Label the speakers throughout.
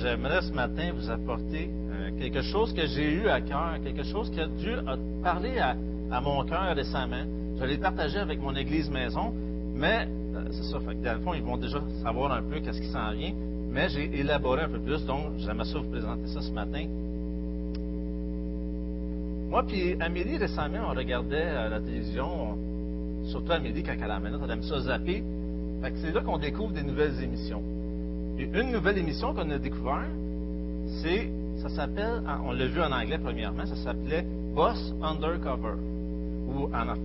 Speaker 1: J'aimerais ce matin vous apporter euh, quelque chose que j'ai eu à cœur, quelque chose que Dieu a parlé à, mon cœur récemment. Je l'ai partagé avec mon église maison, mais euh, c'est ça, fait que dans le fond, ils vont déjà savoir un peu qu'est-ce qui s'en vient, mais j'ai élaboré un peu plus, donc j'aimerais ça vous présenter ça ce matin. Moi puis Amélie, récemment, on regardait euh, la télévision, surtout Amélie, quand elle a elle aime ça zapper. C'est là qu'on découvre des nouvelles émissions une nouvelle émission qu'on a découvert, c'est, ça s'appelle, on l'a vu en anglais premièrement, ça s'appelait Boss Undercover.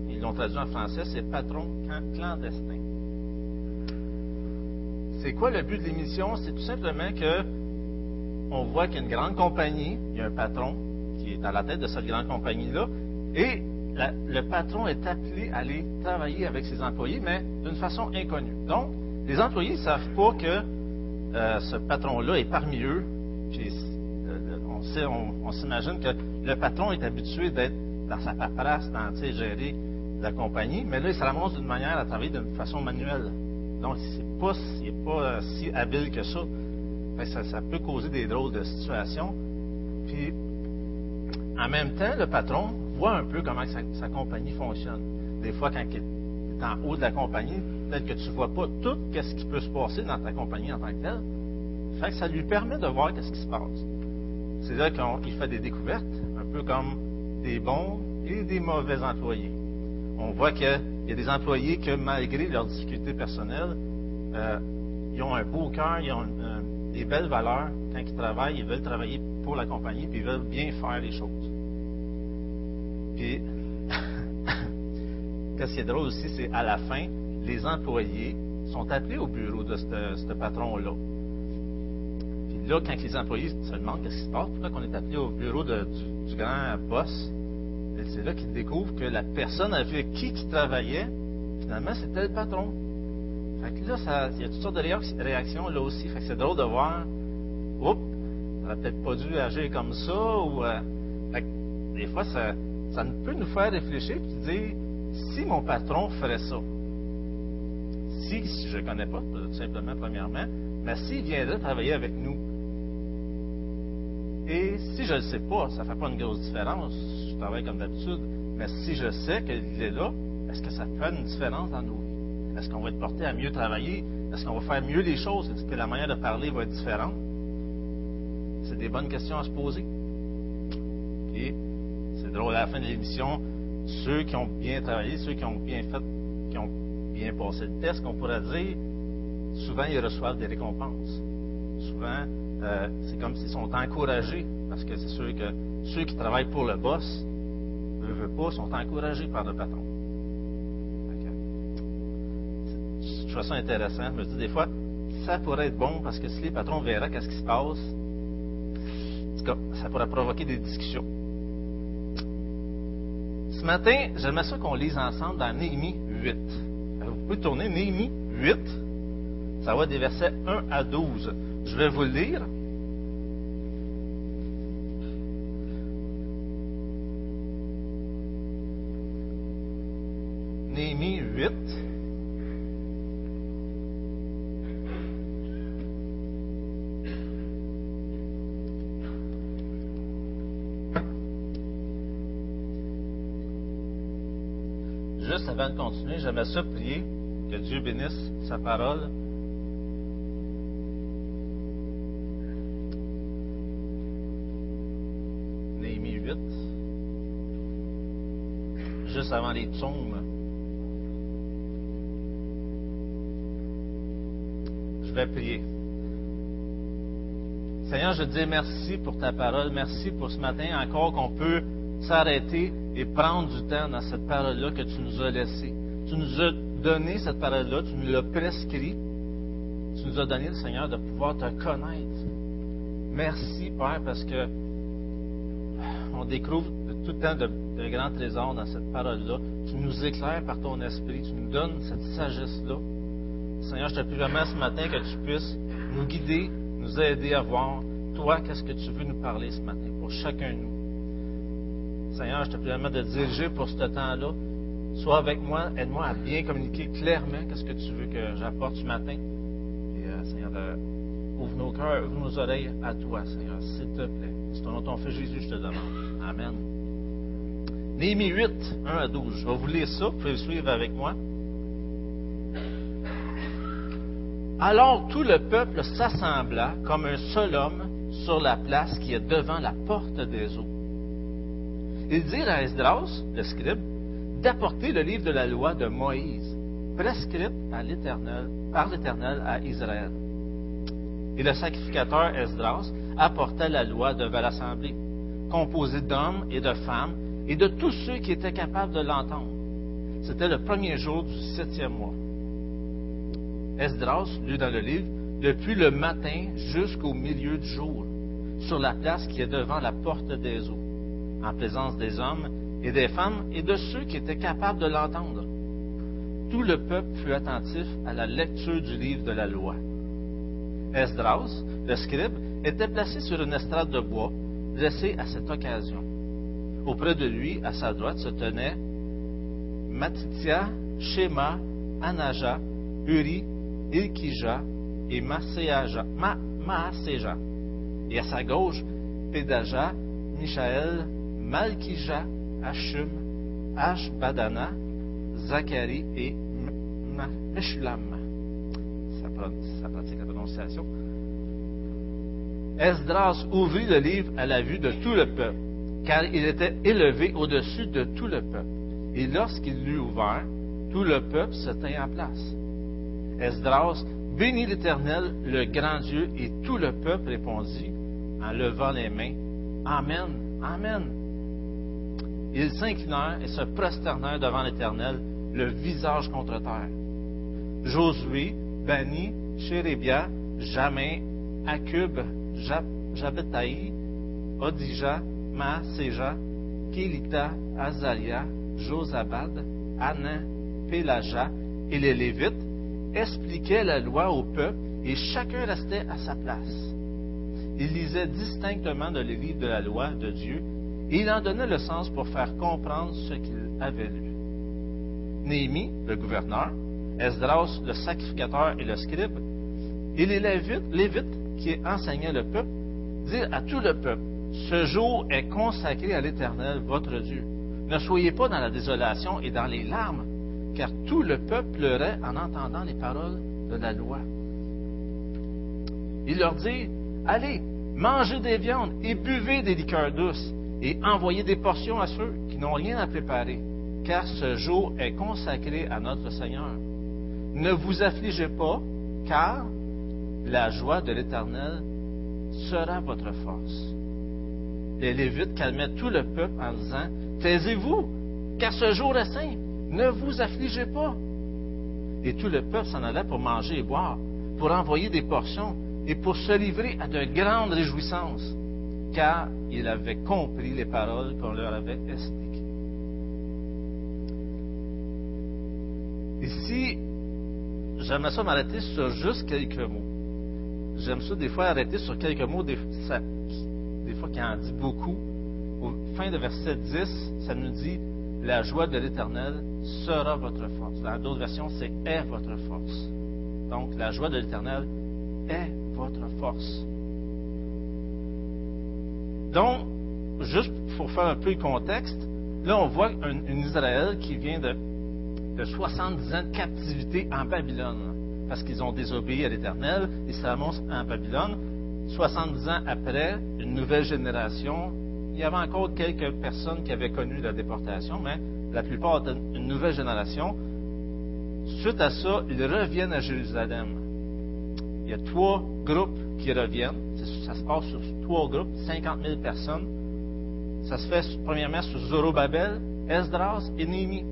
Speaker 1: Ils l'ont traduit en français, c'est Patron clandestin. C'est quoi le but de l'émission? C'est tout simplement que on voit qu'il y a une grande compagnie, il y a un patron qui est à la tête de cette grande compagnie-là, et le patron est appelé à aller travailler avec ses employés, mais d'une façon inconnue. Donc, les employés ne savent pas que euh, ce patron-là est parmi eux. Euh, on, s'imagine que le patron est habitué d'être dans sa paperasse, dans gérer la compagnie, mais là, il se ramasse d'une manière à travailler d'une façon manuelle. Donc, pas, il n'est pas euh, si habile que ça. ça. peut causer des drôles de situations. Puis, en même temps, le patron voit un peu comment sa, compagnie fonctionne. Des fois, quand il est en haut de la compagnie, peut-être que tu ne vois pas tout ce qui peut se passer dans ta compagnie en tant que telle. Fait ça lui permet de voir ce qui se passe. C'est là qu'il fait des découvertes, un peu comme des bons et des mauvais employés. On voit qu'il y a des employés que, malgré leurs difficultés personnelles, euh, ils ont un beau cœur, ils ont des belles valeurs. Quand ils travaillent, ils veulent travailler pour la compagnie, puis ils veulent bien faire les choses. Puis, ce qui est drôle aussi, c'est à la fin, les employés sont appelés au bureau de ce patron-là. Puis là, quand les employés se demandent qu'est-ce qui se passe, pourquoi on est appelé au bureau du, grand boss, ben, c'est là qu'ils découvrent que la personne avec qui ils travaillait, finalement, c'était le patron. Fait que là, il y a toutes sortes de réactions là aussi. Fait que c'est drôle de voir, oups, on n'aurait peut-être pas dû agir comme ça, ou euh, des fois, ça, ça peut nous faire réfléchir et dire, si mon patron ferait ça, si je ne connais pas, tout simplement, premièrement, mais s'il viendrait travailler avec nous, et si je ne le sais pas, ça ne fait pas une grosse différence, je travaille comme d'habitude, mais si je sais qu'il est là, est-ce que ça fait une différence dans nos vies? Est-ce qu'on va être porté à mieux travailler? Est-ce qu'on va faire mieux les choses? Est-ce que la manière de parler va être différente? C'est des bonnes questions à se poser. Drôle, à la fin de l'émission, ceux qui ont bien travaillé, ceux qui ont bien fait, qui ont bien passé le test, qu'on pourrait dire, souvent ils reçoivent des récompenses. Souvent, euh, c'est comme s'ils sont encouragés, parce que c'est sûr que ceux qui travaillent pour le boss, ne veulent pas, sont encouragés par le patron. Je trouve ça intéressant. Je me dis des fois, ça pourrait être bon parce que si les patrons verraient qu'est-ce qui se passe, ça pourrait provoquer des discussions. Ce matin, j'aimerais ça qu'on lise ensemble dans Néhémie 8. Vous pouvez tourner Néhémie 8. Ça va des versets 1 à 12. Je vais vous le lire. De continuer, j'aimerais ça prier que Dieu bénisse sa parole juste avant les psaumes. Je vais prier. Seigneur, je te dis merci pour ta parole. Merci pour ce matin encore qu'on peut s'arrêter et prendre du temps dans cette parole-là que tu nous as laissée. Tu nous as donné cette parole-là, tu nous l'as prescrit. Tu nous as donné, le Seigneur, de pouvoir te connaître. Merci, Père, parce que on découvre tout le temps de, grands trésors dans cette parole-là. Tu nous éclaires par ton esprit. Tu nous donnes cette sagesse-là. Seigneur, je te prie vraiment ce matin que tu puisses nous guider, nous aider à voir, toi, qu'est-ce que tu veux nous parler ce matin pour chacun de nous. Seigneur, je te prie vraiment de diriger pour ce temps-là. Sois avec moi, aide-moi à bien communiquer clairement qu'est-ce que tu veux que j'apporte ce matin. Et, euh, cœurs, ouvre nos oreilles à toi, Seigneur, s'il te plaît. C'est ton nom, ton Fils Jésus, je te demande. Amen. Néhémie 8, 1 à 12. Je vais vous lire ça, vous pouvez le suivre avec moi. Alors tout le peuple s'assembla comme un seul homme sur la place qui est devant la porte des eaux. Ils dirent à Esdras, le scribe, d'apporter le livre de la loi de Moïse, prescrite par l'Éternel à Israël. Et le sacrificateur Esdras apporta la loi devant l'assemblée, composée d'hommes et de femmes et de tous ceux qui étaient capables de l'entendre. C'était le premier jour du septième mois. Esdras lut dans le livre depuis le matin jusqu'au milieu du jour, sur la place qui est devant la porte des eaux, en présence des hommes et des femmes et de ceux qui étaient capables de l'entendre. Tout le peuple fut attentif à la lecture du livre de la loi. Esdras, le scribe, était placé sur une estrade de bois, dressée à cette occasion. Auprès de lui, à sa droite, se tenaient Matitia, Shema, Anaja, Uri, Ilkija et Maaseja. Et à sa gauche, Pédaja, Michaël, Malkija, Hachum, Ashbadana, Zacharie et Meshulam. Ça pratique la prononciation. Esdras ouvrit le livre à la vue de tout le peuple, car il était élevé au-dessus de tout le peuple. Et lorsqu'il l'eut ouvert, tout le peuple se tint en place. Esdras bénit l'Éternel, le grand Dieu, et tout le peuple répondit en levant les mains, Amen, Amen. Ils s'inclinèrent et se prosternèrent devant l'Éternel, le visage contre terre. Josué, Bani, Chérébia, Jamin, Akub, Jabetaï, Odija, Maaseja, Kélita, Azalia, Josabad, Anan, Pélaja et les Lévites expliquaient la loi au peuple et chacun restait à sa place. Il lisait distinctement dans les livres de la loi de Dieu et il en donnait le sens pour faire comprendre ce qu'il avait lu. Néhémie, le gouverneur, Esdras, le sacrificateur et le scribe, et les Lévites, qui enseignaient le peuple, dirent à tout le peuple, ce jour est consacré à l'Éternel, votre Dieu. Ne soyez pas dans la désolation et dans les larmes, car tout le peuple pleurait en entendant les paroles de la loi. Il leur dit, allez, mangez des viandes et buvez des liqueurs douces, et envoyez des portions à ceux qui n'ont rien à préparer, car ce jour est consacré à notre Seigneur. Ne vous affligez pas, car la joie de l'Éternel sera votre force. Les Lévites calmaient tout le peuple en disant, Taisez-vous, car ce jour est saint, ne vous affligez pas. Et tout le peuple s'en allait pour manger et boire, pour envoyer des portions et pour se livrer à de grandes réjouissances, car il avait compris les paroles qu'on leur avait expliquées. Ici, j'aimerais ça m'arrêter sur juste quelques mots. J'aime ça des fois arrêter sur quelques mots, des, des fois qui en dit beaucoup. Au fin de verset 10, ça nous dit La joie de l'Éternel sera votre force. Dans d'autres versions, c'est est votre force. Donc, la joie de l'Éternel est votre force. Donc, juste pour faire un peu le contexte, là, on voit un, Israël qui vient de, de 70 ans de captivité en Babylone, parce qu'ils ont désobéi à l'Éternel, ils se ramassent en Babylone. 70 ans après, une nouvelle génération, il y avait encore quelques personnes qui avaient connu la déportation, mais la plupart étaient une nouvelle génération. Suite à ça, ils reviennent à Jérusalem. Il y a trois groupes qui reviennent. Ça se passe sur trois groupes, 50 000 personnes. Ça se fait premièrement sur Zorobabel, Esdras et Néhémie.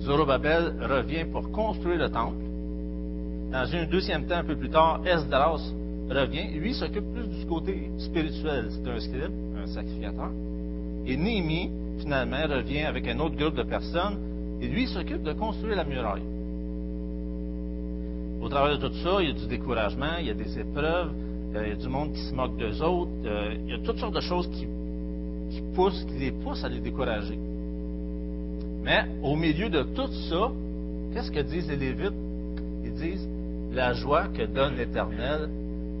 Speaker 1: Zorobabel revient pour construire le temple. Dans un deuxième temps, un peu plus tard, Esdras revient. Lui s'occupe plus du côté spirituel. C'est un scribe, un sacrificateur. Et Néhémie, finalement, revient avec un autre groupe de personnes. Et lui s'occupe de construire la muraille. Au travers de tout ça, il y a du découragement, il y a des épreuves, euh, il y a du monde qui se moque d'eux autres, euh, il y a toutes sortes de choses qui, poussent, qui les poussent à les décourager. Mais au milieu de tout ça, qu'est-ce que disent les Lévites? Ils disent la joie que donne l'Éternel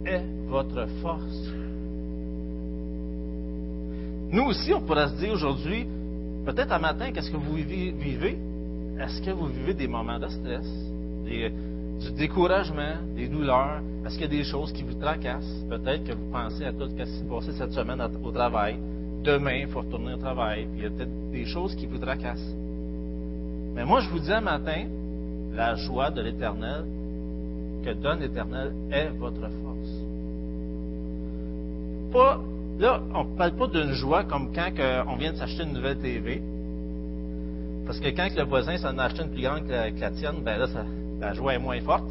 Speaker 1: est votre force. Nous aussi, on pourrait se dire aujourd'hui, peut-être un matin, qu'est-ce que vous vivez? Est-ce que vous vivez des moments de stress, du découragement, des douleurs? Est-ce qu'il y a des choses qui vous tracassent? Peut-être que vous pensez à tout ce qui s'est passé cette semaine au travail. Demain, il faut retourner au travail. Puis il y a peut-être des choses qui vous tracassent. Mais moi, je vous dis un matin, la joie de l'Éternel que donne l'Éternel est votre force. Pas, là, on ne parle pas d'une joie comme quand on vient de s'acheter une nouvelle TV. Parce que quand le voisin s'en a acheté une plus grande que la, tienne, ben là, la joie est moins forte.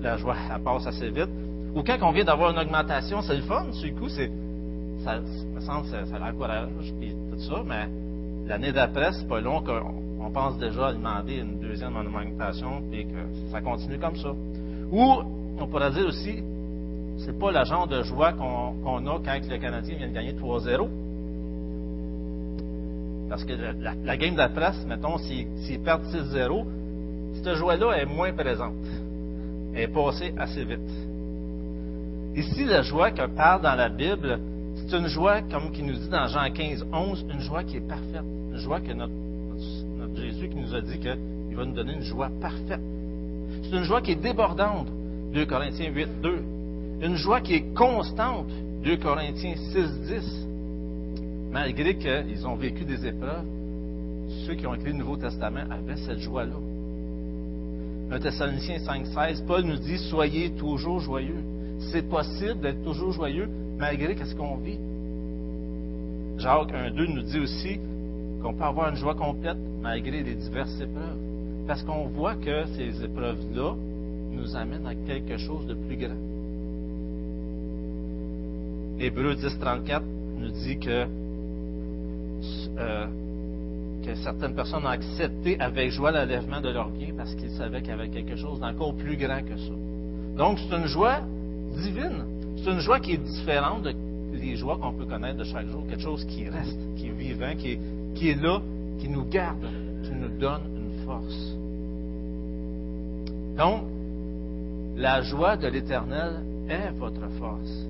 Speaker 1: La, joie, elle passe assez vite. Ou quand on vient d'avoir une augmentation, c'est le fun. Du coup, c'est, ça, me semble, ça, ça l'encourage, puis tout ça, mais l'année d'après, c'est pas long qu'on on pense déjà à demander une deuxième augmentation, et que ça continue comme ça. Ou, on pourrait dire aussi, c'est pas le genre de joie qu'on a quand le Canadien vient de gagner 3-0. Parce que la, game d'après, mettons, s'ils perdent 6-0, cette joie-là est moins présente. Elle est passée assez vite. Ici, la joie que parle dans la Bible, c'est une joie, comme qui nous dit dans Jean 15, 11, une joie qui est parfaite, une joie que notre Jésus qui nous a dit qu'il va nous donner une joie parfaite. C'est une joie qui est débordante, 2 Corinthiens 8, 2. Une joie qui est constante, 2 Corinthiens 6, 10. Malgré qu'ils ont vécu des épreuves, ceux qui ont écrit le Nouveau Testament avaient cette joie-là. 1 Thessaloniciens 5, 16, Paul nous dit Soyez toujours joyeux. C'est possible d'être toujours joyeux malgré ce qu'on vit. Jacques 1, 2 nous dit aussi qu'on peut avoir une joie complète malgré les diverses épreuves. Parce qu'on voit que ces épreuves-là nous amènent à quelque chose de plus grand. Hébreu 10, 34 nous dit que, euh, que certaines personnes ont accepté avec joie l'enlèvement de leurs biens parce qu'ils savaient qu'il y avait quelque chose d'encore plus grand que ça. Donc, c'est une joie divine. C'est une joie qui est différente de les joies qu'on peut connaître de chaque jour. Quelque chose qui reste, qui est vivant, qui est, qui est là, qui nous garde, qui nous donne une force. Donc, la joie de l'Éternel est votre force.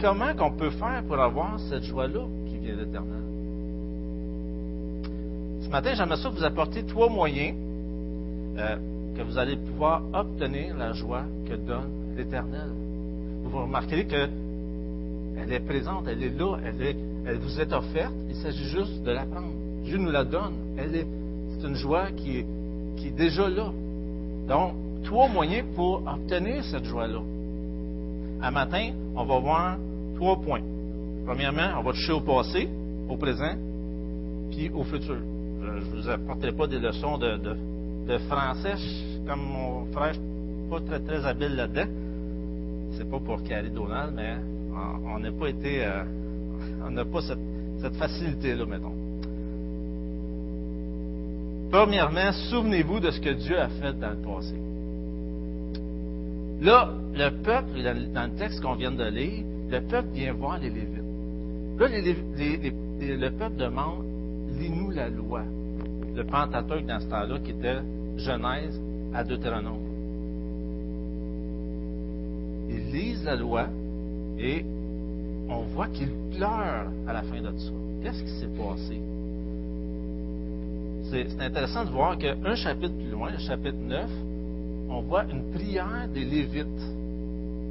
Speaker 1: Comment qu'on peut faire pour avoir cette joie-là qui vient de l'Éternel? Matin, j'aimerais ça vous apporter trois moyens euh, que vous allez pouvoir obtenir la joie que donne l'Éternel. Vous remarquerez que elle est présente, elle est là, elle, vous est offerte. Il s'agit juste de la prendre. Dieu nous la donne. C'est une joie qui est, qui est déjà là. Donc, trois moyens pour obtenir cette joie-là. Un matin, on va voir trois points. Premièrement, on va toucher au passé, au présent, puis au futur. Je ne vous apporterai pas des leçons de, français, comme mon frère, je suis pas très, très habile là-dedans. C'est pas pour Carrie Donald, mais on n'a pas été, euh, on n'a pas cette, facilité-là, mettons. Premièrement, souvenez-vous de ce que Dieu a fait dans le passé. Là, le peuple, dans le texte qu'on vient de lire, le peuple vient voir les Lévites. Là, le peuple demande, lis-nous la loi. Le Pentateuque dans ce temps-là, qui était Genèse à Deutéronome. Ils lisent la loi, et on voit qu'il pleure à la fin de ça. Qu'est-ce qui s'est passé? C'est intéressant de voir qu'un chapitre plus loin, le chapitre 9, on voit une prière des Lévites.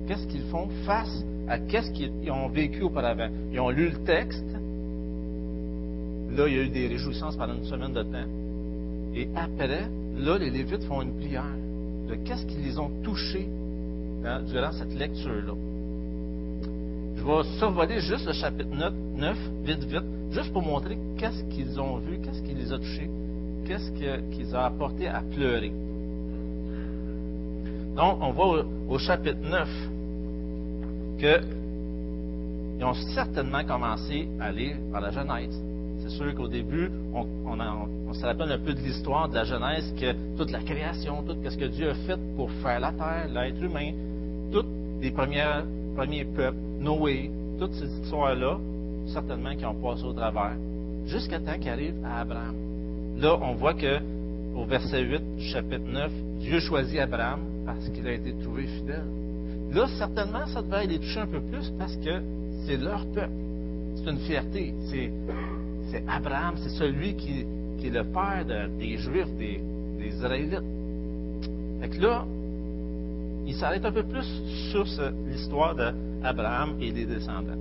Speaker 1: Qu'est-ce qu'ils font face à qu'est-ce qu'ils ont vécu auparavant? Ils ont lu le texte. Là, il y a eu des réjouissances pendant une semaine de temps. Et après, là, les Lévites font une prière de qu'est-ce qu'ils les ont touchés durant cette lecture-là. Je vais survoler juste le chapitre 9, vite, vite, juste pour montrer qu'est-ce qu'ils ont vu, qu'est-ce qui les a touchés, qu'est-ce qu'ils ont apporté à pleurer. Donc, on voit au, chapitre 9 qu'ils ont certainement commencé à lire par la Genèse. Sûr qu'au début, on, se rappelle un peu de l'histoire de la Genèse, que toute la création, tout ce que Dieu a fait pour faire la terre, l'être humain, tous les premiers peuples, Noé, toutes ces histoires-là, certainement qui ont passé au travers, jusqu'à temps qu'arrive à Abraham. Là, on voit que au verset 8 du chapitre 9, Dieu choisit Abraham parce qu'il a été trouvé fidèle. Là, certainement, ça devrait les toucher un peu plus parce que c'est leur peuple. C'est une fierté. C'est, Abraham, c'est celui qui, est le père des Juifs, des, Israélites. Fait là, il s'arrête un peu plus sur l'histoire d'Abraham et des descendants.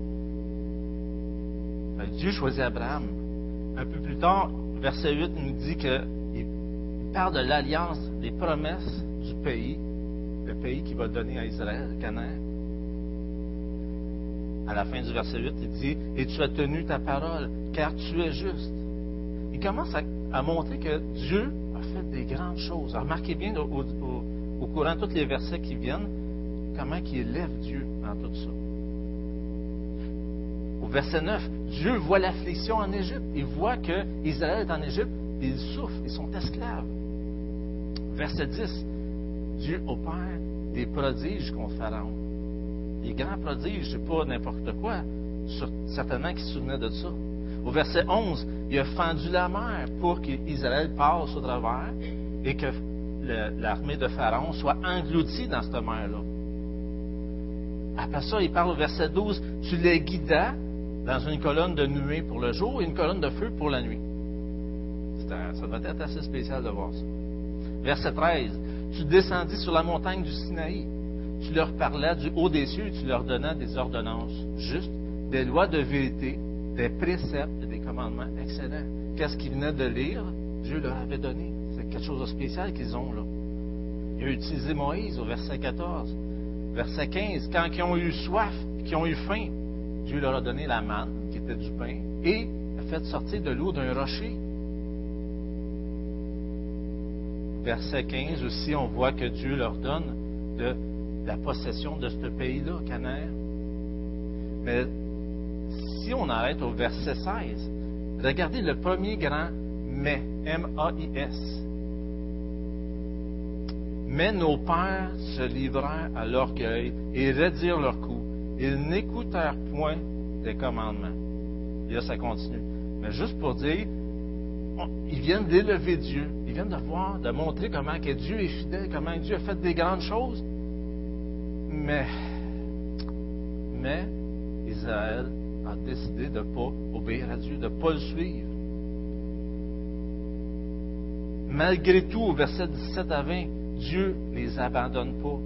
Speaker 1: Dieu choisit Abraham. Un peu plus tard, verset 8 nous dit qu'il parle de l'alliance, des promesses du pays, le pays qu'il va donner à Israël, Canaan. À la fin du verset 8, il dit Et tu as tenu ta parole, car tu es juste. Il commence à, montrer que Dieu a fait des grandes choses. Remarquez bien au, courant de tous les versets qui viennent, comment il élève Dieu dans tout ça. Au verset 9, Dieu voit l'affliction en Égypte. Il voit que Israël est en Égypte, et ils souffrent, ils sont esclaves. Verset 10, Dieu opère des prodiges contre Pharaon. Des grands prodiges, c'est pas n'importe quoi. certainement qu'il se souvenait de ça. Au verset 11, il a fendu la mer pour qu'Israël passe au travers et que l'armée de Pharaon soit engloutie dans cette mer-là. Après ça, il parle au verset 12, tu les guidas dans une colonne de nuée pour le jour et une colonne de feu pour la nuit. Ça doit être assez spécial de voir ça. Verset 13. Tu descendis sur la montagne du Sinaï. Tu leur parlais du haut des cieux et tu leur donnais des ordonnances justes, des lois de vérité, des préceptes et des commandements excellents. Qu'est-ce qu'ils venaient de lire? Dieu leur avait donné. C'est quelque chose de spécial qu'ils ont là. Il a utilisé Moïse au verset 14. Verset 15. Quand ils ont eu soif, qu'ils ont eu faim, Dieu leur a donné la manne, qui était du pain, et a fait sortir de l'eau d'un rocher. Verset 15 aussi, on voit que Dieu leur donne de, la possession de ce pays-là, Canaan. Mais si on arrête au verset 16, regardez le premier grand mais, M-A-I-S. Mais nos pères se livrèrent à l'orgueil et raidirent leur cou ils n'écoutèrent point des commandements. Et là, ça continue. Mais juste pour dire, ils viennent d'élever Dieu. Ils viennent de voir, de montrer comment que Dieu est fidèle, comment Dieu a fait des grandes choses. Mais, mais, Israël a décidé de ne pas obéir à Dieu, de ne pas le suivre. Malgré tout, au verset 17 à 20, Dieu ne les abandonne pas.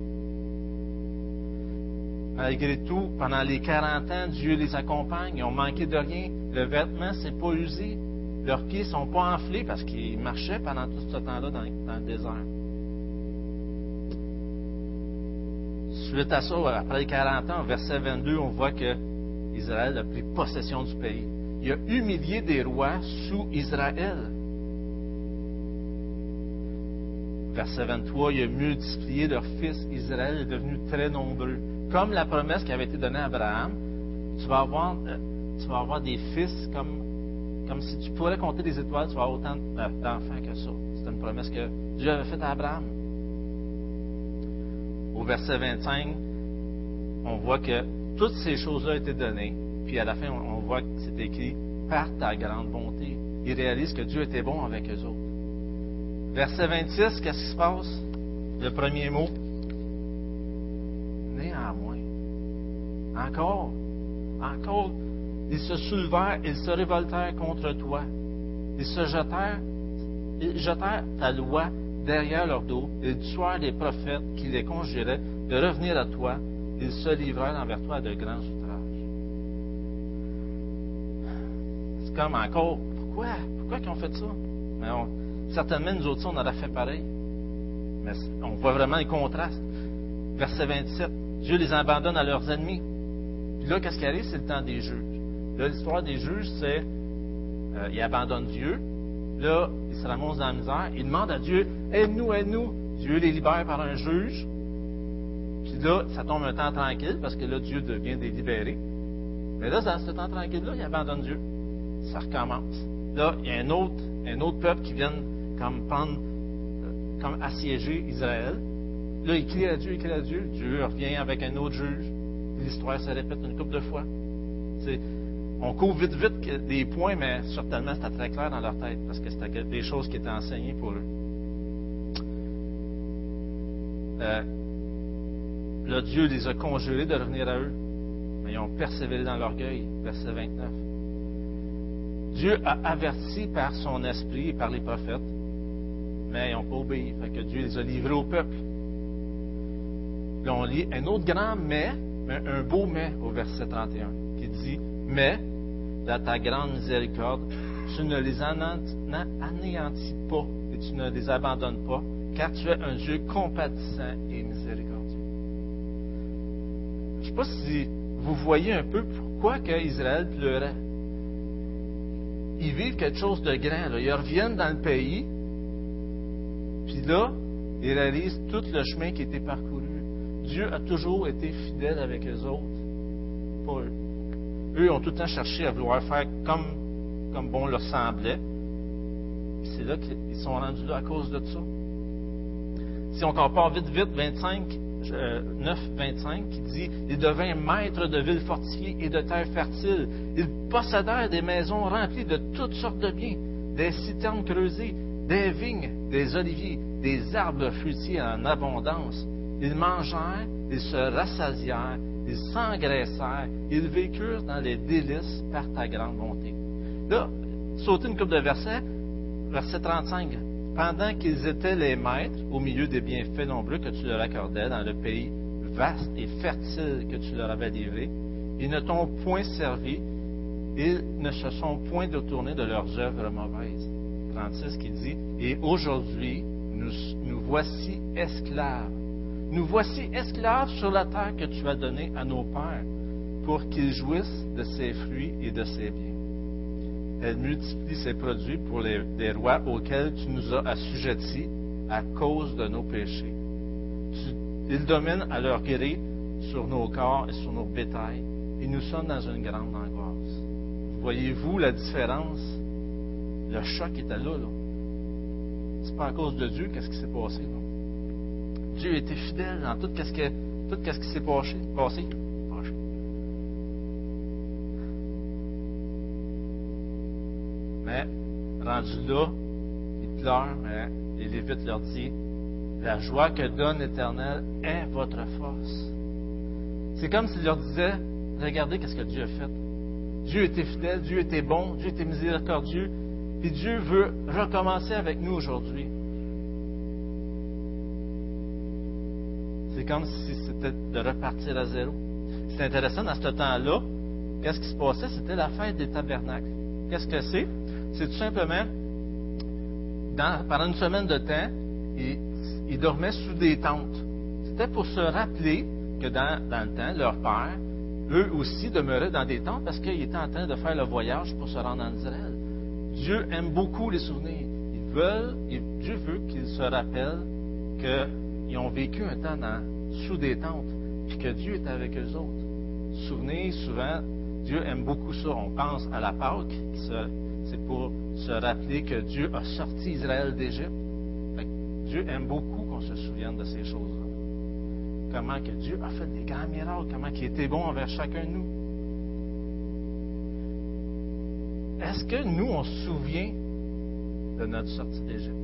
Speaker 1: Malgré tout, pendant les 40 ans, Dieu les accompagne. Ils ont manqué de rien. Le vêtement s'est pas usé. Leurs pieds ne sont pas enflés parce qu'ils marchaient pendant tout ce temps-là dans, le désert. Suite à ça, après les 40 ans, au verset 22, on voit que Israël a pris possession du pays. Il a humilié des rois sous Israël. Verset 23, il a multiplié leurs fils. Israël est devenu très nombreux comme la promesse qui avait été donnée à Abraham, tu vas avoir, euh, des fils comme, comme si tu pourrais compter des étoiles, tu vas avoir autant d'enfants que ça. C'est une promesse que Dieu avait faite à Abraham. Au verset 25, on voit que toutes ces choses-là étaient données, puis à la fin, on voit que c'est écrit par ta grande bonté. Ils réalisent que Dieu était bon avec eux autres. Verset 26, qu'est-ce qui se passe? Le premier mot, Encore, encore, ils se soulevèrent, ils se révoltèrent contre toi. Ils se jetèrent, ils jetèrent ta loi derrière leur dos. Ils tuèrent les prophètes qui les conjuraient de revenir à toi. Ils se livrèrent envers toi de grands outrages. C'est comme encore, pourquoi? Pourquoi ils ont fait ça? certainement, nous autres, on aurait fait pareil. Mais on voit vraiment les contrastes. Verset 27. Dieu les abandonne à leurs ennemis. Puis là, qu'est-ce qui arrive? C'est le temps des juges. Là, l'histoire des juges, c'est euh, ils abandonnent Dieu. Là, ils se ramassent dans la misère. Ils demandent à Dieu Aide-nous, aide-nous. Dieu les libère par un juge. Puis là, ça tombe un temps tranquille parce que là, Dieu devient les libérer. Mais là, dans ce temps tranquille-là, ils abandonnent Dieu. Ça recommence. Là, il y a un autre, peuple qui vient comme prendre, euh, comme assiéger Israël. Là, il crie à Dieu, il crie à Dieu. Dieu revient avec un autre juge l'histoire se répète une couple de fois. on couvre vite, vite des points, mais certainement c'était très clair dans leur tête parce que c'était des choses qui étaient enseignées pour eux. euh, là, Dieu les a conjurés de revenir à eux. Mais ils ont persévéré dans l'orgueil. Verset 29. Dieu a averti par son esprit et par les prophètes, mais ils n'ont pas obéi. Fait que Dieu les a livrés au peuple. Là, on lit un autre grand mais, mais un beau mais au verset 31, qui dit Mais, dans ta grande miséricorde, tu ne les anéantis pas et tu ne les abandonnes pas, car tu es un Dieu compatissant et miséricordieux. Je ne sais pas si vous voyez un peu pourquoi Israël pleurait. Ils vivent quelque chose de grand. Ils reviennent dans le pays, puis là, ils réalisent tout le chemin qui été parcouru. Dieu a toujours été fidèle avec les autres, pas eux. Eux ont tout le temps cherché à vouloir faire comme, comme bon leur semblait. C'est là qu'ils sont rendus là à cause de ça. Si on compare vite, vite, 25, 9, 25, qui dit Ils devinrent maîtres de villes fortifiées et de terres fertiles. Ils possédèrent des maisons remplies de toutes sortes de biens, des citernes creusées, des vignes, des oliviers, des arbres fruitiers en abondance. Ils mangèrent, ils se rassasièrent, ils s'engraissèrent, ils vécurent dans les délices par ta grande bonté. Là, sauter une coupe de versets, verset 35. Pendant qu'ils étaient les maîtres au milieu des bienfaits nombreux que tu leur accordais dans le pays vaste et fertile que tu leur avais livré, ils ne t'ont point servi, ils ne se sont point détournés de leurs œuvres mauvaises. 36 qui dit, Et aujourd'hui, nous, nous voici esclaves nous voici esclaves sur la terre que tu as donnée à nos pères, pour qu'ils jouissent de ses fruits et de ses biens. Elle multiplie ses produits pour les, rois auxquels tu nous as assujettis à cause de nos péchés. ils dominent à leur gré sur nos corps et sur nos bétails, et nous sommes dans une grande angoisse. Voyez-vous la différence? Le choc était là. là. C'est pas à cause de Dieu qu'est-ce qui s'est passé. Là. Dieu était fidèle dans tout ce, que, tout ce qui s'est passé. Rendu là, ils pleurent, mais les Lévites leur dit La joie que donne l'Éternel est votre force. C'est comme s'il leur disait Regardez qu'est-ce que Dieu a fait. Dieu était fidèle, Dieu était bon, Dieu était miséricordieux, et Dieu veut recommencer avec nous aujourd'hui. C'est comme si c'était de repartir à zéro. C'est intéressant, dans ce temps-là, qu'est-ce qui se passait? C'était la fête des tabernacles. Qu'est-ce que c'est? C'est tout simplement, pendant une semaine de temps, ils, dormaient sous des tentes. C'était pour se rappeler que dans, le temps, leur père, eux aussi demeuraient dans des tentes parce qu'ils étaient en train de faire le voyage pour se rendre en Israël. Dieu aime beaucoup les souvenirs. Ils veulent, Dieu veut qu'ils se rappellent que ils ont vécu un temps sous des tentes, puis que Dieu est avec eux autres. Souvenez, souvent, Dieu aime beaucoup ça. On pense à la Pâque, c'est pour se rappeler que Dieu a sorti Israël d'Égypte. Dieu aime beaucoup qu'on se souvienne de ces choses-là. Comment que Dieu a fait des grands miracles, comment il était bon envers chacun de nous. Est-ce que nous, on se souvient de notre sortie d'Égypte?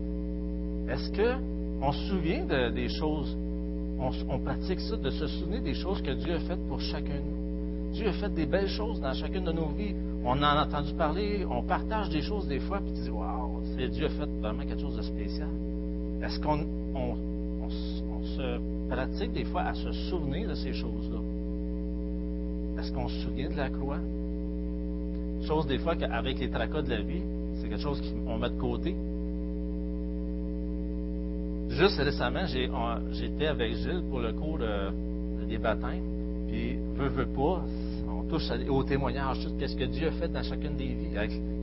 Speaker 1: Est-ce que on se souvient des choses, on, pratique ça, de se souvenir des choses que Dieu a faites pour chacun de nous? Dieu a fait des belles choses dans chacune de nos vies. On en a entendu parler, on partage des choses des fois, puis tu dis, waouh, Dieu a fait vraiment quelque chose de spécial. Est-ce qu'on se pratique des fois à se souvenir de ces choses-là? Est-ce qu'on se souvient de la croix? Chose des fois qu'avec les tracas de la vie, c'est quelque chose qu'on met de côté. Juste récemment, j'étais avec Gilles pour le cours des baptêmes. Puis, veut, veut pas, touche au témoignage, tout ce que Dieu a fait dans chacune des vies.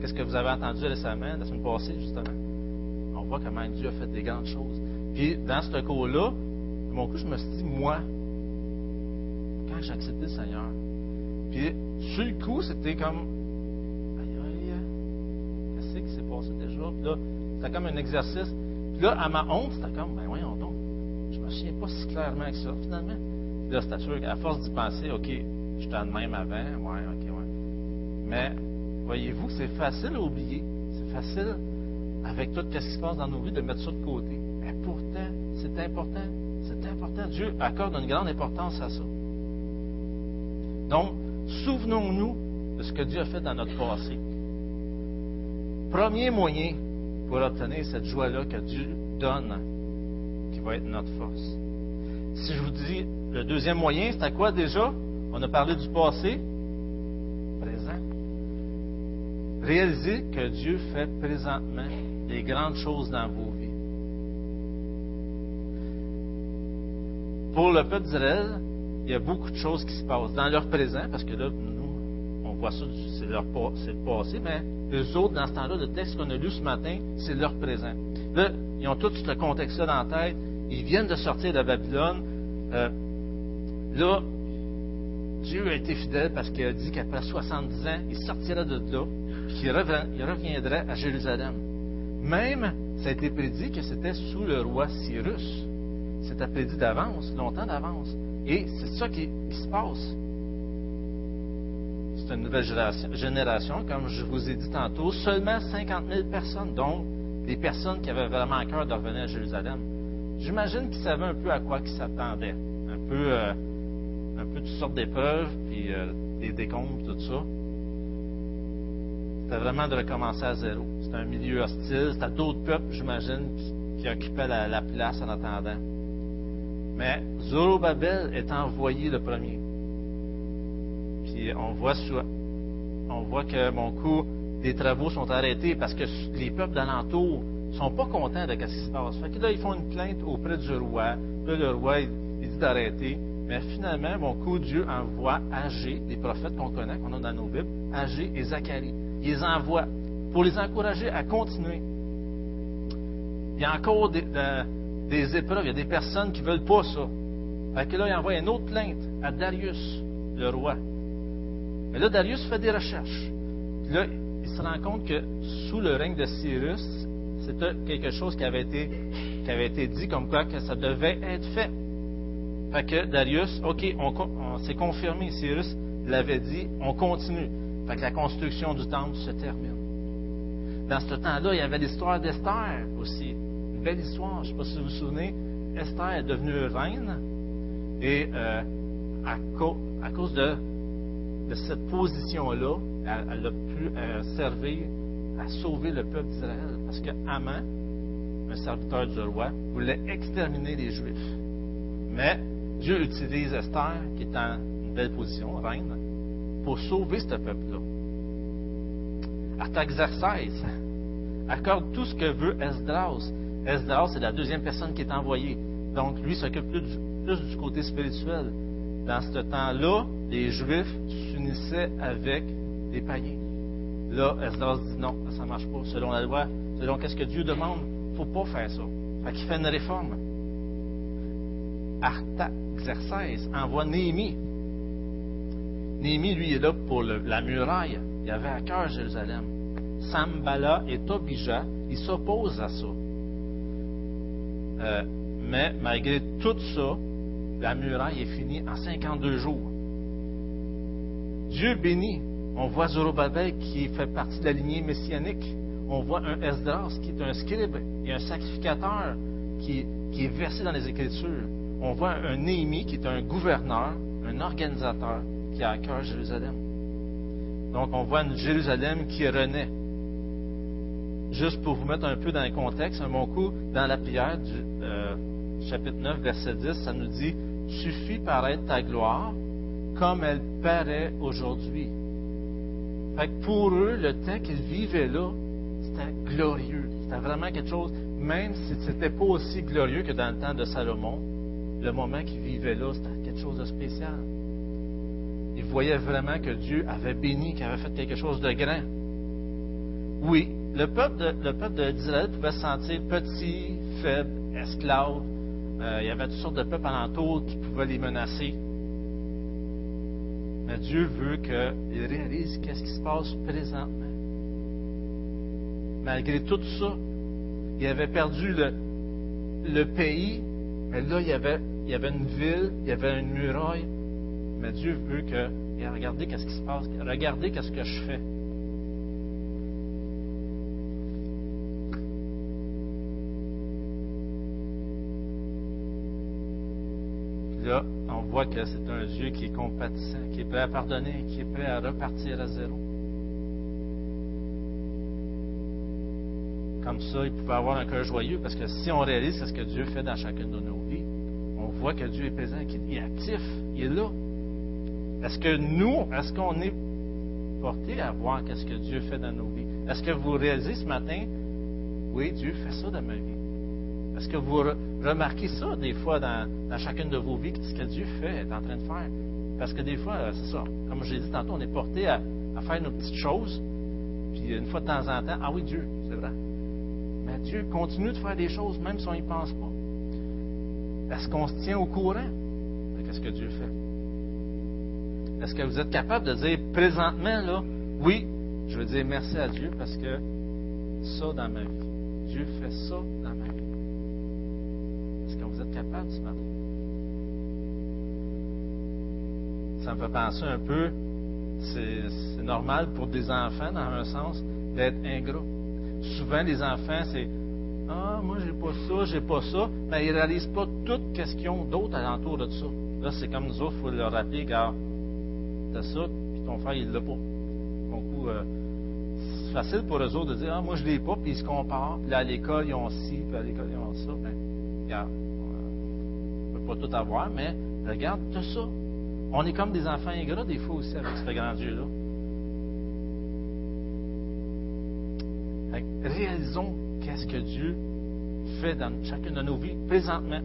Speaker 1: Qu'est-ce que vous avez entendu récemment, la semaine passée, justement. On voit comment Dieu a fait des grandes choses. Puis, dans ce cours-là, mon coup, je me suis dit, moi, quand j'ai accepté le Seigneur, puis, sur le coup, c'était comme, aïe, aïe, qu'est-ce qui s'est passé déjà? Puis là, c'était comme un exercice là, à ma honte, c'était comme, ben voyons donc, je me souviens pas si clairement que ça, finalement. Puis là, c'était sûr qu'à force d'y penser, OK, j'étais de même avant, ouais, OK, ouais. Mais, voyez-vous, c'est facile à oublier. C'est facile, avec tout ce qui se passe dans nos vies, de mettre ça de côté. Mais pourtant, C'est important. C'est important. Dieu accorde une grande importance à ça. Donc, souvenons-nous de ce que Dieu a fait dans notre passé. Premier moyen pour obtenir cette joie-là que Dieu donne, qui va être notre force. Si je vous dis le deuxième moyen, c'est à quoi déjà? On a parlé du passé, présent. Réalisez que Dieu fait présentement des grandes choses dans vos vies. Pour le peuple d'Israël, il y a beaucoup de choses qui se passent dans leur présent, parce que là, nous, on voit ça, c'est leur le passé, mais les autres, dans ce temps-là, le texte qu'on a lu ce matin, c'est leur présent. Là, ils ont tout ce contexte-là dans tête. Ils viennent de sortir de Babylone. Euh, là, Dieu a été fidèle parce qu'il a dit qu'après 70 ans, il sortirait de là, qu'il reviendrait à Jérusalem. Même, ça a été prédit que c'était sous le roi Cyrus. C'était prédit d'avance, longtemps d'avance. Et c'est ça qui, se passe. C'est une nouvelle génération, comme je vous ai dit tantôt, seulement 50 000 personnes, donc des personnes qui avaient vraiment à cœur de revenir à Jérusalem. J'imagine qu'ils savaient un peu à quoi ils s'attendaient. Un peu, euh, un peu toutes sortes d'épreuves, puis euh, des décombres, tout ça. C'était vraiment de recommencer à zéro. C'était un milieu hostile. C'était d'autres peuples, j'imagine, qui, occupaient la place en attendant. Mais Zorobabel est envoyé le premier. Puis on voit, on voit que mon coup, des travaux sont arrêtés parce que les peuples d'alentour sont pas contents de ce qui se passe. Fait que là, ils font une plainte auprès du roi. Là, le roi, il, dit d'arrêter. Mais finalement, mon coup, Dieu envoie Agé, des prophètes qu'on connaît, qu'on a dans nos Bibles, Agé et Zacharie. Il les envoie pour les encourager à continuer. Il y a encore des, épreuves. Il y a des personnes qui ne veulent pas ça. Fait que là, il envoie une autre plainte à Darius, le roi. Mais là, Darius fait des recherches. Puis là, il se rend compte que sous le règne de Cyrus, c'était quelque chose qui avait été, qui avait été dit comme quoi que ça devait être fait. Fait que Darius, OK, on, s'est confirmé, Cyrus l'avait dit, on continue. Fait que la construction du temple se termine. Dans ce temps-là, il y avait l'histoire d'Esther aussi belle histoire. Je ne sais pas si vous vous souvenez. Esther est devenue reine et euh, à, cause de, cette position-là, elle, a pu euh, servir à sauver le peuple d'Israël. Parce que Haman, un serviteur du roi, voulait exterminer les Juifs. Mais Dieu utilise Esther, qui est en une belle position, reine, pour sauver ce peuple-là. Artaxerxès accorde tout ce que veut Esdras. Esdras, c'est la deuxième personne qui est envoyée. Donc, lui s'occupe plus, du côté spirituel. Dans ce temps-là, les Juifs s'unissaient avec les païens. Là, Esdras dit non, ça ne marche pas. Selon la loi, selon qu'est-ce que Dieu demande, il ne faut pas faire ça. Fait qu'il fait une réforme. Artaxerxès envoie Néhémie. Néhémie, lui, est là pour la muraille. Il avait à cœur Jérusalem. Sambala et Tobija, ils s'opposent à ça. Euh, mais malgré tout ça, la muraille est finie en 52 jours. Dieu bénit. On voit Zorobabel qui fait partie de la lignée messianique. On voit un Esdras qui est un scribe et un sacrificateur qui, qui est versé dans les Écritures. On voit un Néhémie qui est un gouverneur, un organisateur qui a à cœur Jérusalem. Donc on voit une Jérusalem qui renaît juste pour vous mettre un peu dans le contexte, un bon coup, dans la prière du euh, chapitre 9, verset 10, ça nous dit Suffit paraître ta gloire comme elle paraît aujourd'hui. Pour eux, le temps qu'ils vivaient là, c'était glorieux. C'était vraiment quelque chose, même si ce n'était pas aussi glorieux que dans le temps de Salomon, le moment qu'ils vivaient là, c'était quelque chose de spécial. Ils voyaient vraiment que Dieu avait béni, qu'il avait fait quelque chose de grand. Oui, le peuple d'Israël pouvait se sentir petit, faible, esclave. Euh, il y avait toutes sortes de peuples alentours qui pouvaient les menacer. Mais Dieu veut qu'ils réalisent qu'est-ce qui se passe présentement. Malgré tout ça, il avait perdu le, pays, mais là, il y, avait, une ville, il y avait une muraille. Mais Dieu veut que, regardez qu'est-ce qui se passe, regardez qu'est-ce que je fais. Là, on voit que c'est un Dieu qui est compatissant, qui est prêt à pardonner, qui est prêt à repartir à zéro. Comme ça, il pouvait avoir un cœur joyeux parce que si on réalise ce que Dieu fait dans chacune de nos vies, on voit que Dieu est présent, qu'il est actif, il est là. Est-ce que nous, est-ce qu'on est porté à voir qu'est-ce que Dieu fait dans nos vies? Est-ce que vous réalisez ce matin, oui, Dieu fait ça dans ma vie? Est-ce que vous remarquez ça des fois dans, chacune de vos vies, ce que Dieu fait, est en train de faire? Parce que des fois, c'est ça. Comme j'ai dit tantôt, on est porté à, faire nos petites choses. Puis une fois de temps en temps, ah oui, Dieu, c'est vrai. Dieu continue de faire des choses, même si on n'y pense pas. Est-ce qu'on se tient au courant de ce que Dieu fait? Est-ce que vous êtes capable de dire présentement, là, oui, je veux dire merci à Dieu parce que ça dans ma vie, Dieu fait ça dans ma vie. Est-ce que vous êtes capable ce matin? Ça me fait penser un peu, c'est normal pour des enfants, dans un sens, d'être ingrats. Souvent, les enfants, c'est Ah, moi, j'ai pas ça, j'ai pas ça. Mais ils ne réalisent pas tout ce qu'ils ont d'autre alentour de ça. Là, c'est comme nous autres, il faut leur rappeler Regarde, t'as ça, puis ton frère, il l'a pas. Bon coup, euh, c'est facile pour eux autres de dire Ah, moi, je l'ai pas, puis ils se comparent. Puis là, à l'école, ils ont ci, puis à l'école, ils ont ça. Ben, regarde, on peut pas tout avoir, mais regarde, t'as ça. On est comme des enfants ingrats, des fois aussi, avec ce grand Dieu-là. réalisons qu'est-ce que Dieu fait dans chacune de nos vies présentement.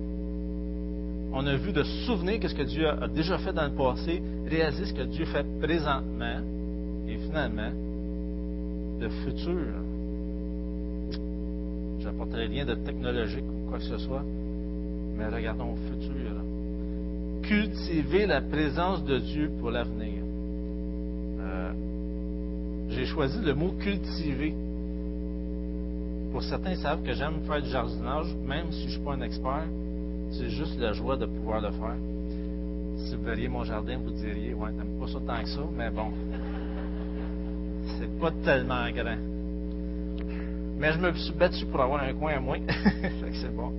Speaker 1: On a vu de souvenir qu'est-ce que Dieu a déjà fait dans le passé, réaliser ce que Dieu fait présentement et finalement de futur. Je n'apporterai rien de technologique ou quoi que ce soit, mais regardons au futur. Cultiver la présence de Dieu pour l'avenir. Euh, j'ai choisi le mot cultiver pour certains, savent que j'aime faire du jardinage, même si je ne suis pas un expert. C'est juste la joie de pouvoir le faire. Si vous verriez mon jardin, vous diriez, ouais, t'aimes pas ça tant que ça, mais bon. C'est pas tellement grand. Mais je me suis battu pour avoir un coin à moi. c'est bon.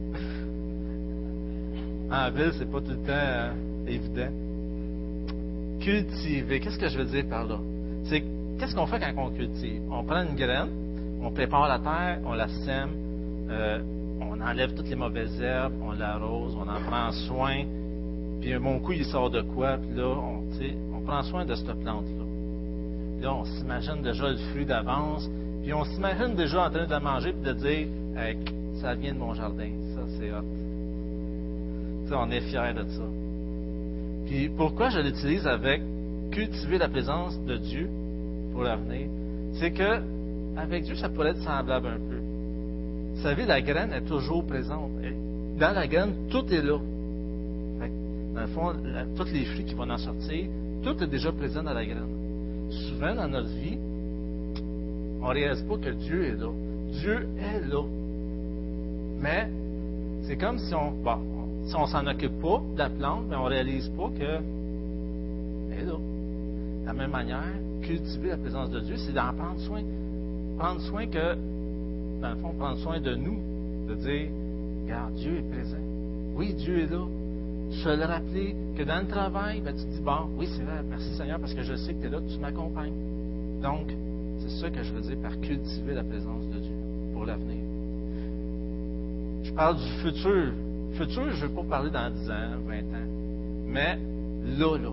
Speaker 1: En ville, c'est pas tout le temps euh, évident. Cultiver. Qu'est-ce que je veux dire par là? C'est qu'est-ce qu'on fait quand on cultive? On prend une graine, on prépare la terre, on la sème, euh, on enlève toutes les mauvaises herbes, on l'arrose, on en prend soin. Puis mon coup, il sort de quoi? Puis là, on, on prend soin de cette plante-là. Là, on s'imagine déjà le fruit d'avance. Puis on s'imagine déjà en train de la manger puis de dire hey, ça vient de mon jardin. Ça, c'est hot. On est fiers de ça. Puis pourquoi je l'utilise avec cultiver la présence de Dieu pour l'avenir? C'est que avec Dieu, ça pourrait être semblable un peu. Vous savez, la graine est toujours présente. Dans la graine, tout est là. Dans le fond, tous les fruits qui vont en sortir, tout est déjà présent dans la graine. Souvent, dans notre vie, on ne réalise pas que Dieu est là. Dieu est là. Mais c'est comme si on bon, si on s'en occupe pas de la plante, mais on ne réalise pas que est là. De la même manière, cultiver la présence de Dieu, c'est d'en prendre soin prendre soin que, dans le fond, prendre soin de nous, de dire, regarde, Dieu est présent. Oui, Dieu est là. Se le rappeler que dans le travail, ben, tu te dis, bon, oui, c'est vrai, merci Seigneur, parce que je sais que tu es là, tu m'accompagnes. Donc, c'est ça que je veux dire par cultiver la présence de Dieu pour l'avenir. Je parle du futur. Futur, je ne veux pas parler dans 10 ans, 20 ans, mais là, là.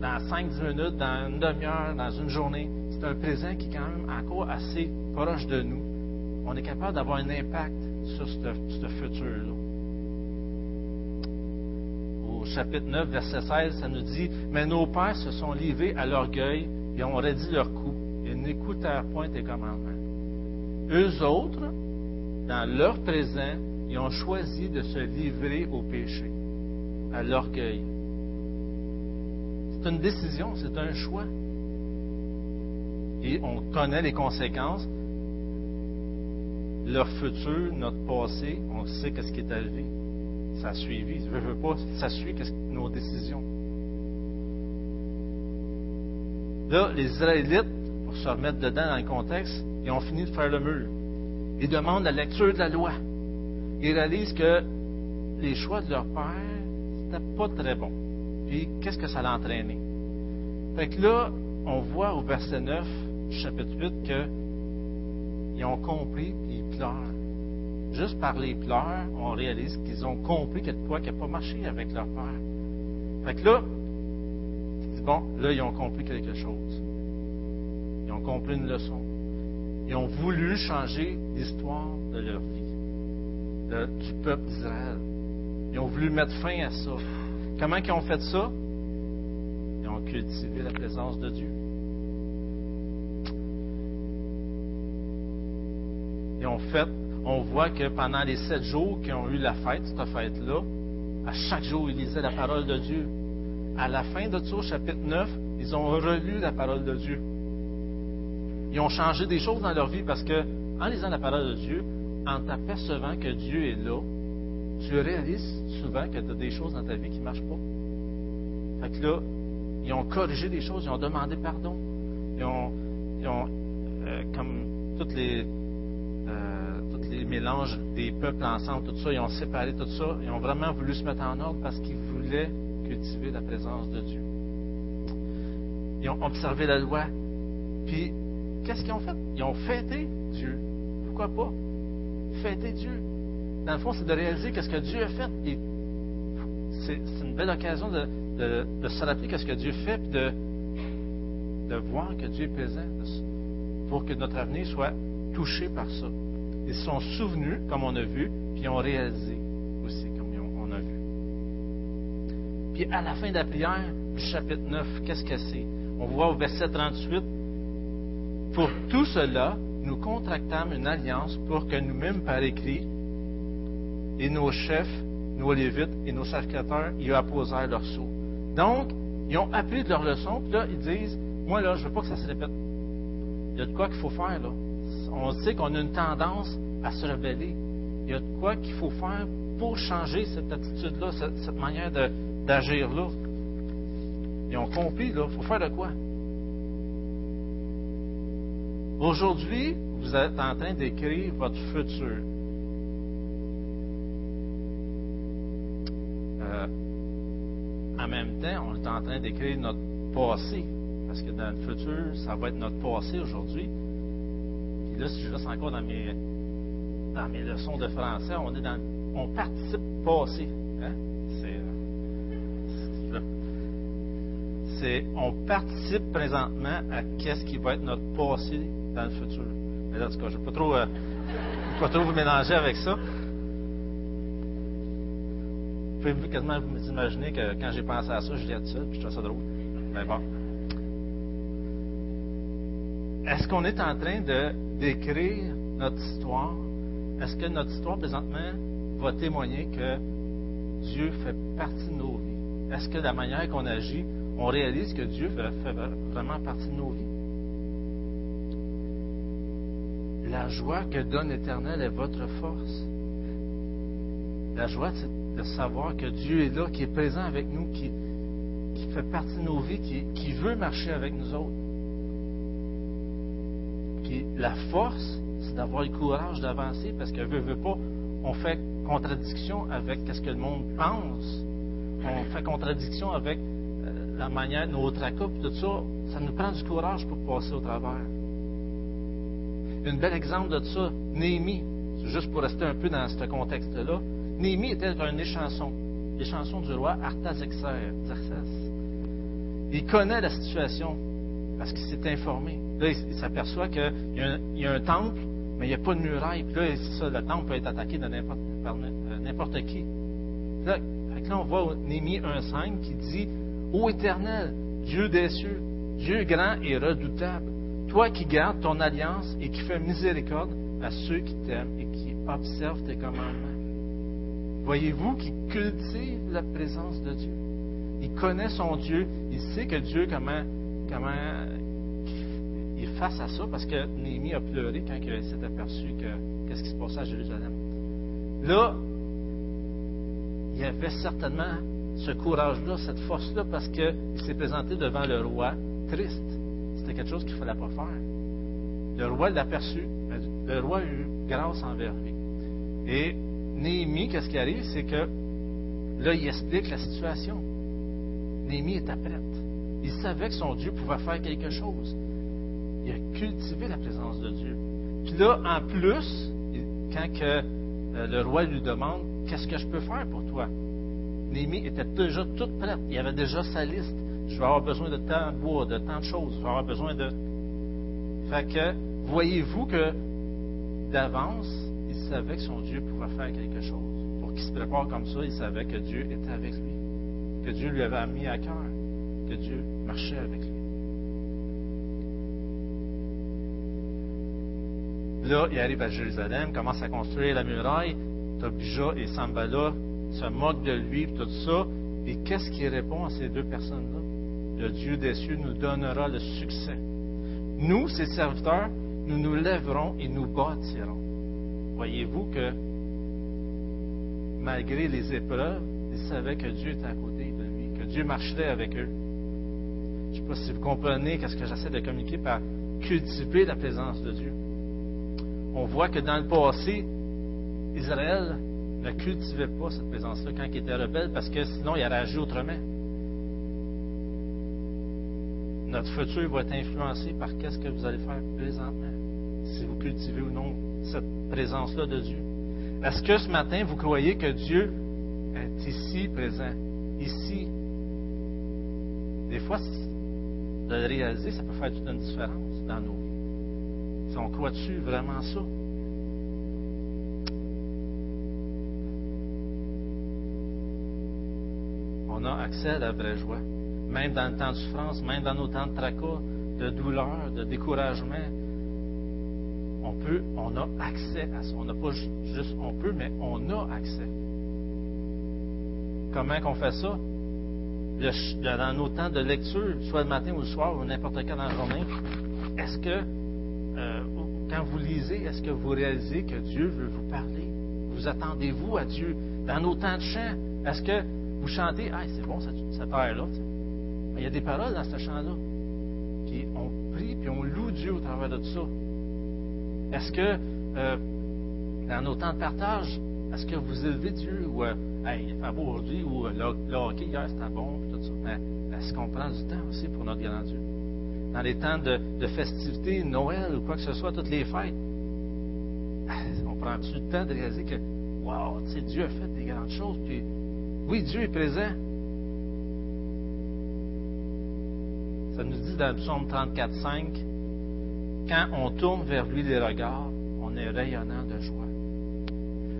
Speaker 1: Dans 5-10 minutes, dans une demi-heure, dans une journée, un présent qui est quand même encore assez proche de nous. On est capable d'avoir un impact sur ce, futur-là. Au chapitre 9, verset 16, ça nous dit Mais nos pères se sont livrés à l'orgueil et ont redit leur coup. Ils n'écoutèrent point tes commandements. Eux autres, dans leur présent, ils ont choisi de se livrer au péché, à l'orgueil. C'est une décision, c'est un choix et on connaît les conséquences. Leur futur, notre passé, on sait qu'est-ce qui est arrivé. Ça a suivi. Je veux pas, ça suit nos décisions. Là, les Israélites, pour se remettre dedans dans le contexte, ils ont fini de faire le mur. Ils demandent la lecture de la loi. Ils réalisent que les choix de leur père c'était pas très bon. Puis, qu'est-ce que ça l'a entraîné? Fait que là, on voit au verset 9 chapitre 8 qu'ils ont compris puis ils pleurent. Juste par les pleurs, on réalise qu'ils ont compris de quoi qui n'a pas marché avec leur père. Fait que là, bon, là, ils ont compris quelque chose. Ils ont compris une leçon. Ils ont voulu changer l'histoire de leur vie, du peuple d'Israël. Ils ont voulu mettre fin à ça. Comment ils ont fait ça? Ils ont cultivé la présence de Dieu. Ils ont fait, on voit que pendant les sept jours qu'ils ont eu la fête, cette fête-là, à chaque jour, ils lisaient la parole de Dieu. À la fin de au chapitre 9, ils ont relu la parole de Dieu. Ils ont changé des choses dans leur vie parce que, en lisant la parole de Dieu, en t'apercevant que Dieu est là, tu réalises souvent que tu as des choses dans ta vie qui ne marchent pas. Fait que là, ils ont corrigé des choses, ils ont demandé pardon. Ils ont, euh, comme toutes les, mélanges des peuples ensemble, tout ça, ils ont séparé tout ça. Ils ont vraiment voulu se mettre en ordre parce qu'ils voulaient cultiver la présence de Dieu. Ils ont observé la loi. Puis, qu'est-ce qu'ils ont fait? Ils ont fêté Dieu. Pourquoi pas? Fêter Dieu. Dans le fond, c'est de réaliser qu'est-ce que Dieu a fait. C'est, une belle occasion de, de, se rappeler qu'est-ce que Dieu fait, puis de voir que Dieu est présent, pour que notre avenir soit touché par ça. Ils se sont souvenus, comme on a vu, puis ils ont réalisé aussi, comme on a vu. Puis à la fin de la prière, du chapitre 9, qu'est-ce que c'est? On voit au verset 38, Pour tout cela, nous contractâmes une alliance pour que nous-mêmes par écrit, et nos chefs, nos lévites et nos sacrificateurs y apposèrent leur sceau. Donc, ils ont appris de leur leçon, puis là, ils disent, moi là, je veux pas que ça se répète. Il y a de quoi qu'il faut faire, là. On sait qu'on a une tendance à se rebeller. Il y a de quoi qu'il faut faire pour changer cette attitude-là, cette, manière d'agir-là. Ils ont compris, là, il faut faire de quoi? Aujourd'hui, vous êtes en train d'écrire votre futur. en même temps, on est en train d'écrire notre passé. Parce que dans le futur, ça va être notre passé aujourd'hui. Si je reste encore dans mes, dans mes leçons de français, on est dans, on participe passé. Hein? C'est, on participe présentement à qu'est-ce qui va être notre passé dans le futur. Mais en tout cas, je ne vais pas trop, euh, vous mélanger avec ça pouvez quasiment vous imaginer que quand j'ai pensé à ça, je l'ai tout seul, puis je trouve ça drôle. Mais bon. Est-ce qu'on est en train de d'écrire notre histoire? Est-ce que notre histoire présentement va témoigner que Dieu fait partie de nos vies? Est-ce que la manière qu'on agit, on réalise que Dieu fait vraiment partie de nos vies? La joie que donne l'Éternel est votre force. La joie, c'est de savoir que Dieu est là, qui est présent avec nous, qui, fait partie de nos vies, qui veut marcher avec nous autres. Puis la force, c'est d'avoir le courage d'avancer parce que veut, veut pas, on fait contradiction avec ce que le monde pense. On fait contradiction avec euh, la manière, nos tracas, tout ça. Ça nous prend du courage pour passer au travers. Un bel exemple de ça, Néhémie, juste pour rester un peu dans ce contexte-là. Néhémie était un échanson, l'échanson du roi Artaxerxès. Il connaît la situation parce qu'il s'est informé. Là, il, s'aperçoit qu'il y, a un temple, mais il n'y a pas de muraille. Puis là, ça, le temple peut être attaqué de n'importe, par n'importe qui. Là, là, on voit Néhémie 1.5 qui dit Ô Éternel, Dieu des cieux, Dieu grand et redoutable, toi qui gardes ton alliance et qui fais miséricorde à ceux qui t'aiment et qui observent tes commandements. Voyez-vous qu'il cultive la présence de Dieu. Il connaît son Dieu. Il sait que Dieu, comment, comment il est face à ça, parce que Néhémie a pleuré quand il s'est aperçu que qu'est-ce qui se passait à Jérusalem. Là, il y avait certainement ce courage-là, cette force-là, parce qu'il s'est présenté devant le roi triste. C'était quelque chose qu'il ne fallait pas faire. Le roi l'a aperçu. Le roi a eu grâce envers lui. Et Néhémie, qu'est-ce qui arrive? C'est que Là, il explique la situation. Néhémie était prête. Il savait que son Dieu pouvait faire quelque chose. Il a cultivé la présence de Dieu. Puis là, en plus, quand euh, le roi lui demande Qu'est-ce que je peux faire pour toi? Néhémie était déjà toute prête. Il avait déjà sa liste. Je vais avoir besoin de tant de bois, de tant de choses. Je vais avoir besoin de. Fait que, voyez-vous que d'avance, il savait que son Dieu pouvait faire quelque chose. Pour qu'il se prépare comme ça, il savait que Dieu était avec lui. Que Dieu lui avait mis à cœur. Que Dieu marchait avec lui. Là, il arrive à Jérusalem, commence à construire la muraille. Tobija et Sambala se moquent de lui, tout ça. Et qu'est-ce qu'il répond à ces deux personnes-là? Le Dieu des cieux nous donnera le succès. Nous, ses serviteurs, nous nous lèverons et nous bâtirons. Voyez-vous que malgré les épreuves, ils savaient que Dieu était à côté de lui, que Dieu marcherait avec eux. Ne sais pas si vous comprenez ce que j'essaie de communiquer par cultiver la présence de Dieu. On voit que dans le passé, Israël ne cultivait pas cette présence-là quand il était rebelle parce que sinon il aurait agi autrement. Notre futur va être influencé par qu'est-ce que vous allez faire présentement, si vous cultivez ou non cette présence-là de Dieu. Est-ce que ce matin, vous croyez que Dieu est ici présent, ici? Des fois, de le réaliser, ça peut faire toute une différence dans nos vies. Si on croit-tu vraiment ça? On a accès à la vraie joie même dans le temps de souffrance, même dans nos temps de tracas, de douleur, de découragement, on peut, on a accès à ça. On n'a pas juste on peut, mais on a accès. Comment qu'on fait ça? Dans nos temps de lecture, soit le matin ou le soir, ou n'importe quand dans la journée, est-ce que, euh, quand vous lisez, est-ce que vous réalisez que Dieu veut vous parler? Vous attendez-vous à Dieu? Dans nos temps de chant, est-ce que vous chantez, ah, c'est bon, cette, cette heure-là, il y a des paroles dans ce chant-là. Puis on prie, puis on loue Dieu au travers de tout ça. Est-ce que, euh, dans nos temps de partage, est-ce que vous élevez Dieu ou, euh, hey, il fait beau aujourd'hui, ou euh, le, hockey hier c'était bon, puis tout ça. Mais est-ce qu'on prend du temps aussi pour notre grand Dieu? Dans les temps de, de festivités, Noël ou quoi que ce soit, toutes les fêtes, on prend-tu le temps de réaliser que, wow, tu sais, Dieu a fait des grandes choses, puis oui, Dieu est présent, Ça nous dit dans le psaume 34, 5, quand on tourne vers lui les regards, on est rayonnant de joie.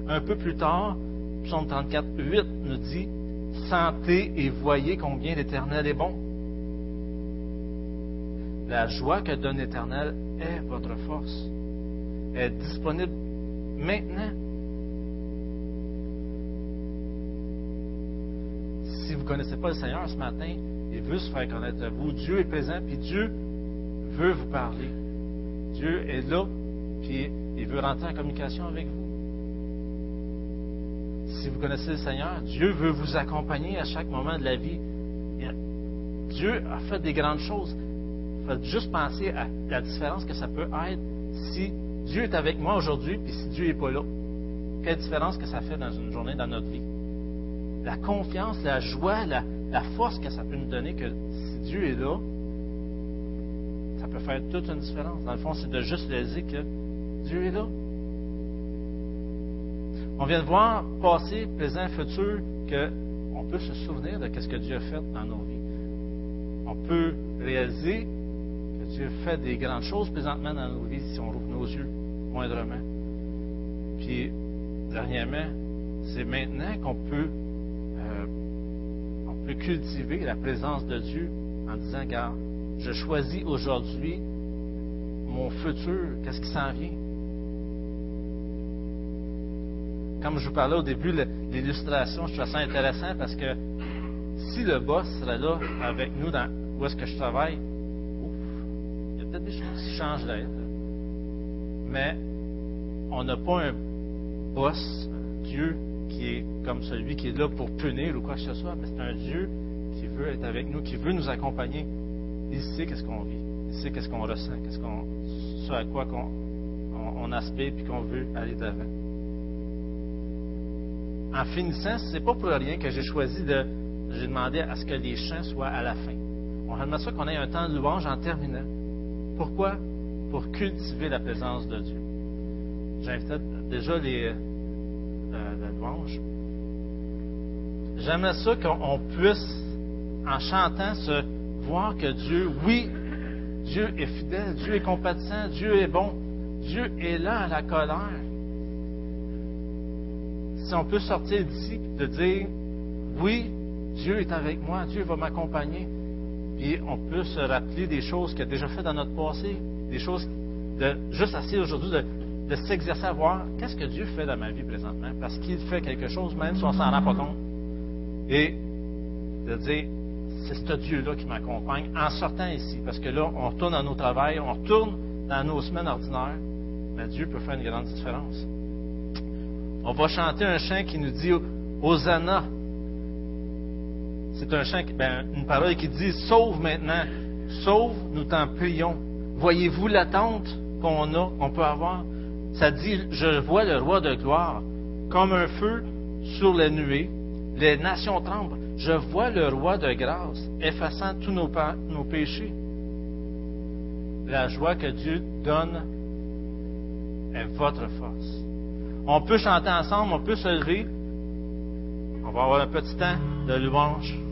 Speaker 1: Un peu plus tard, psaume 34, 8 nous dit, sentez et voyez combien l'Éternel est bon. La joie que donne l'Éternel est votre force. Elle est disponible maintenant. Si vous ne connaissez pas le Seigneur ce matin, il veut se faire connaître à vous. Dieu est présent, puis Dieu veut vous parler. Dieu est là, puis il veut rentrer en communication avec vous. Si vous connaissez le Seigneur, Dieu veut vous accompagner à chaque moment de la vie. Dieu a fait des grandes choses. Faites juste penser à la différence que ça peut être si Dieu est avec moi aujourd'hui, puis si Dieu n'est pas là. Quelle différence que ça fait dans une journée, dans notre vie. La confiance, la joie, la, force que ça peut nous donner que si Dieu est là, ça peut faire toute une différence. Dans le fond, c'est de juste réaliser que Dieu est là. On vient de voir passé, présent, futur, qu'on peut se souvenir de ce que Dieu a fait dans nos vies. On peut réaliser que Dieu fait des grandes choses présentement dans nos vies si on rouvre nos yeux moindrement. Puis, dernièrement, c'est maintenant qu'on peut peut cultiver la présence de Dieu en disant, regarde, je choisis aujourd'hui mon futur, qu'est-ce qui s'en vient? Comme je vous parlais au début, l'illustration, je trouve ça intéressant parce que si le boss serait là avec nous dans où est-ce que je travaille, il y a peut-être des choses qui changent là. Mais on n'a pas un boss, Dieu, qui est comme celui qui est là pour punir ou quoi que ce soit, mais c'est un Dieu qui veut être avec nous, qui veut nous accompagner. Il sait qu'est-ce qu'on vit, il sait qu'est-ce qu'on ressent, qu'est-ce qu'on, ce à quoi qu'on, on, aspire puis qu'on veut aller d'avant. En finissant, c'est pas pour rien que j'ai choisi de, j'ai demandé à ce que les chants soient à la fin. On aimerait ça qu'on ait un temps de louange en terminant. Pourquoi? Pour cultiver la présence de Dieu. J'invite déjà les, euh, louanges. J'aimerais ça qu'on puisse, en chantant, se voir que Dieu, oui, Dieu est fidèle, Dieu est compatissant, Dieu est bon, Dieu est là à la colère. Si on peut sortir d'ici de dire, oui, Dieu est avec moi, Dieu va m'accompagner, puis on peut se rappeler des choses qu'il a déjà fait dans notre passé, des choses de juste assez aujourd'hui de, de s'exercer à voir qu'est-ce que Dieu fait dans ma vie présentement, parce qu'il fait quelque chose même si on s'en rend pas compte, et de dire c'est ce Dieu-là qui m'accompagne en sortant ici, parce que là on retourne à nos travails, on retourne dans nos semaines ordinaires, mais Dieu peut faire une grande différence. On va chanter un chant qui nous dit Hosanna. C'est un chant, ben, une parole qui dit Sauve maintenant, sauve, nous t'en prions. Voyez-vous l'attente qu'on a, qu'on peut avoir Ça dit Je vois le roi de gloire comme un feu sur les nuées. Les nations tremblent. Je vois le roi de grâce effaçant tous nos, nos péchés. La joie que Dieu donne est votre force. On peut chanter ensemble, on peut se lever. On va avoir un petit temps de louange.